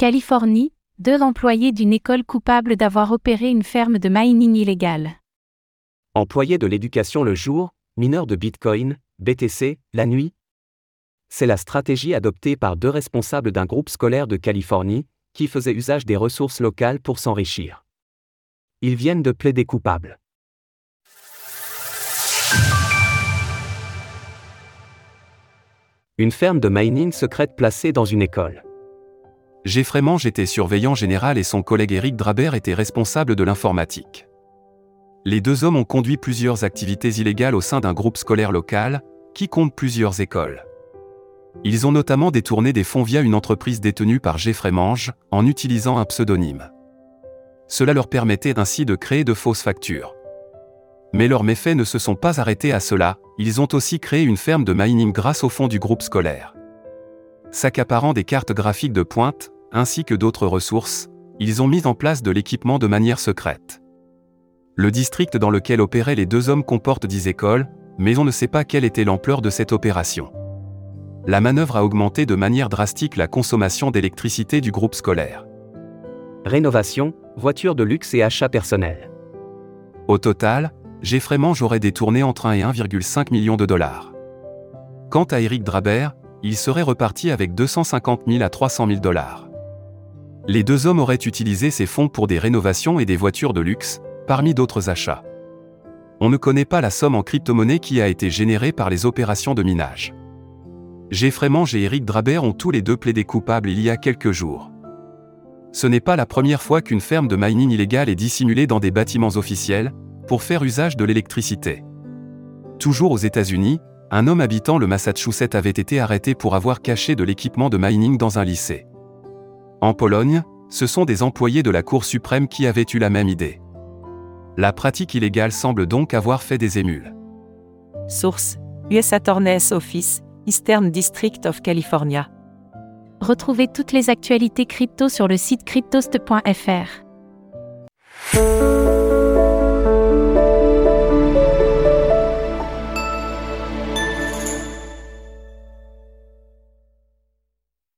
Californie, deux employés d'une école coupables d'avoir opéré une ferme de mining illégale. Employés de l'éducation le jour, mineurs de Bitcoin, BTC, la nuit C'est la stratégie adoptée par deux responsables d'un groupe scolaire de Californie, qui faisaient usage des ressources locales pour s'enrichir. Ils viennent de plaider coupables. Une ferme de mining secrète placée dans une école. Jeffrey Mange était surveillant général et son collègue Eric Drabert était responsable de l'informatique. Les deux hommes ont conduit plusieurs activités illégales au sein d'un groupe scolaire local, qui compte plusieurs écoles. Ils ont notamment détourné des fonds via une entreprise détenue par Jeffrey Mange, en utilisant un pseudonyme. Cela leur permettait ainsi de créer de fausses factures. Mais leurs méfaits ne se sont pas arrêtés à cela, ils ont aussi créé une ferme de mining grâce au fonds du groupe scolaire. S'accaparant des cartes graphiques de pointe, ainsi que d'autres ressources, ils ont mis en place de l'équipement de manière secrète. Le district dans lequel opéraient les deux hommes comporte 10 écoles, mais on ne sait pas quelle était l'ampleur de cette opération. La manœuvre a augmenté de manière drastique la consommation d'électricité du groupe scolaire. Rénovation, voitures de luxe et achats personnels. Au total, Jeffrey Mange aurait détourné entre 1 et 1,5 million de dollars. Quant à Eric Drabert, il serait reparti avec 250 000 à 300 000 dollars. Les deux hommes auraient utilisé ces fonds pour des rénovations et des voitures de luxe, parmi d'autres achats. On ne connaît pas la somme en crypto-monnaie qui a été générée par les opérations de minage. Jeffrey Mange et Eric Drabert ont tous les deux plaidé coupables il y a quelques jours. Ce n'est pas la première fois qu'une ferme de mining illégale est dissimulée dans des bâtiments officiels, pour faire usage de l'électricité. Toujours aux États-Unis, un homme habitant le Massachusetts avait été arrêté pour avoir caché de l'équipement de mining dans un lycée. En Pologne, ce sont des employés de la Cour suprême qui avaient eu la même idée. La pratique illégale semble donc avoir fait des émules. Source US Attorney's Office, Eastern District of California. Retrouvez toutes les actualités crypto sur le site cryptost.fr.